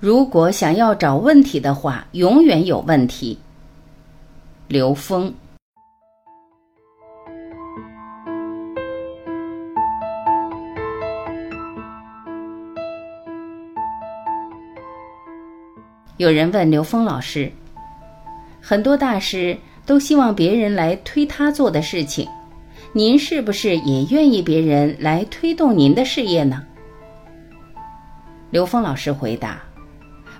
如果想要找问题的话，永远有问题。刘峰。有人问刘峰老师：“很多大师都希望别人来推他做的事情，您是不是也愿意别人来推动您的事业呢？”刘峰老师回答。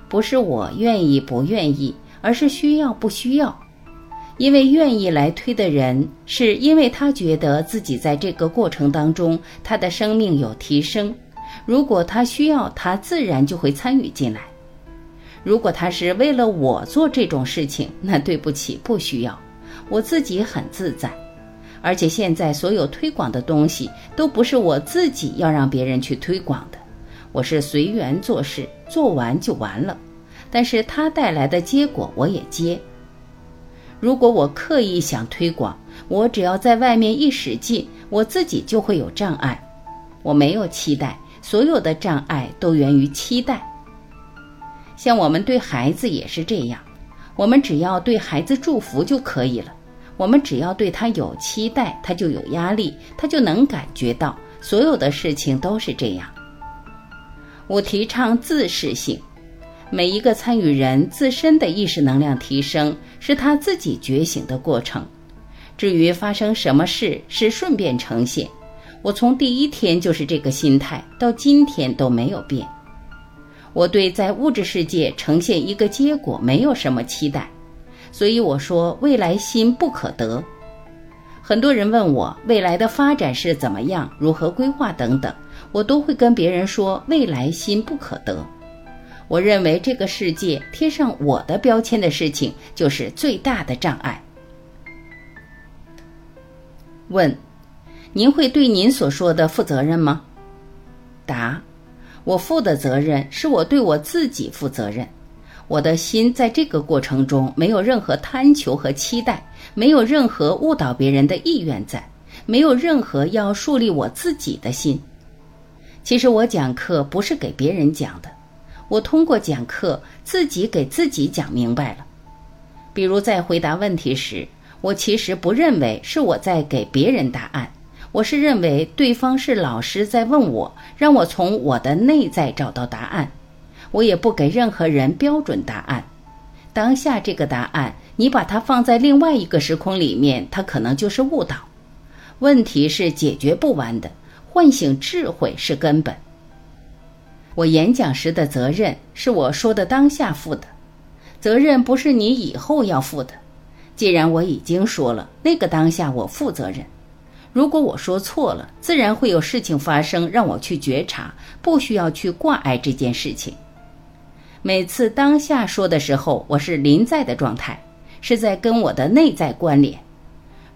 不是我愿意不愿意，而是需要不需要。因为愿意来推的人，是因为他觉得自己在这个过程当中，他的生命有提升。如果他需要，他自然就会参与进来。如果他是为了我做这种事情，那对不起，不需要。我自己很自在，而且现在所有推广的东西，都不是我自己要让别人去推广的。我是随缘做事，做完就完了。但是它带来的结果我也接。如果我刻意想推广，我只要在外面一使劲，我自己就会有障碍。我没有期待，所有的障碍都源于期待。像我们对孩子也是这样，我们只要对孩子祝福就可以了。我们只要对他有期待，他就有压力，他就能感觉到所有的事情都是这样。我提倡自适性，每一个参与人自身的意识能量提升是他自己觉醒的过程。至于发生什么事是顺便呈现，我从第一天就是这个心态，到今天都没有变。我对在物质世界呈现一个结果没有什么期待，所以我说未来心不可得。很多人问我未来的发展是怎么样，如何规划等等。我都会跟别人说未来心不可得。我认为这个世界贴上我的标签的事情就是最大的障碍。问：您会对您所说的负责任吗？答：我负的责任是我对我自己负责任。我的心在这个过程中没有任何贪求和期待，没有任何误导别人的意愿在，没有任何要树立我自己的心。其实我讲课不是给别人讲的，我通过讲课自己给自己讲明白了。比如在回答问题时，我其实不认为是我在给别人答案，我是认为对方是老师在问我，让我从我的内在找到答案。我也不给任何人标准答案。当下这个答案，你把它放在另外一个时空里面，它可能就是误导。问题是解决不完的。唤醒智慧是根本。我演讲时的责任是我说的当下负的，责任不是你以后要负的。既然我已经说了，那个当下我负责任。如果我说错了，自然会有事情发生，让我去觉察，不需要去挂碍这件事情。每次当下说的时候，我是临在的状态，是在跟我的内在关联。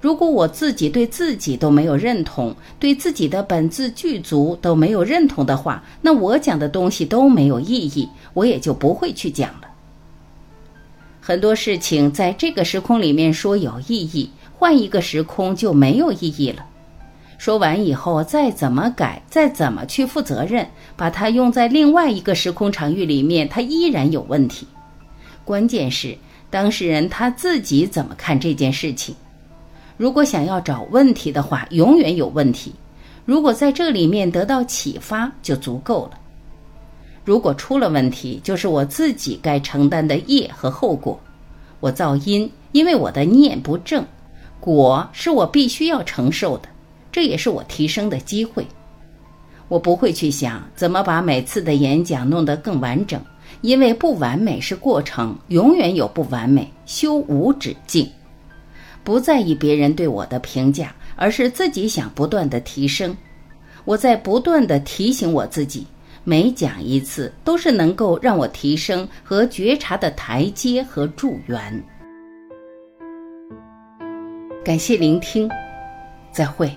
如果我自己对自己都没有认同，对自己的本自具足都没有认同的话，那我讲的东西都没有意义，我也就不会去讲了。很多事情在这个时空里面说有意义，换一个时空就没有意义了。说完以后再怎么改，再怎么去负责任，把它用在另外一个时空场域里面，它依然有问题。关键是当事人他自己怎么看这件事情。如果想要找问题的话，永远有问题；如果在这里面得到启发，就足够了。如果出了问题，就是我自己该承担的业和后果。我造因，因为我的念不正；果是我必须要承受的，这也是我提升的机会。我不会去想怎么把每次的演讲弄得更完整，因为不完美是过程，永远有不完美，修无止境。不在意别人对我的评价，而是自己想不断的提升。我在不断的提醒我自己，每讲一次都是能够让我提升和觉察的台阶和助缘。感谢聆听，再会。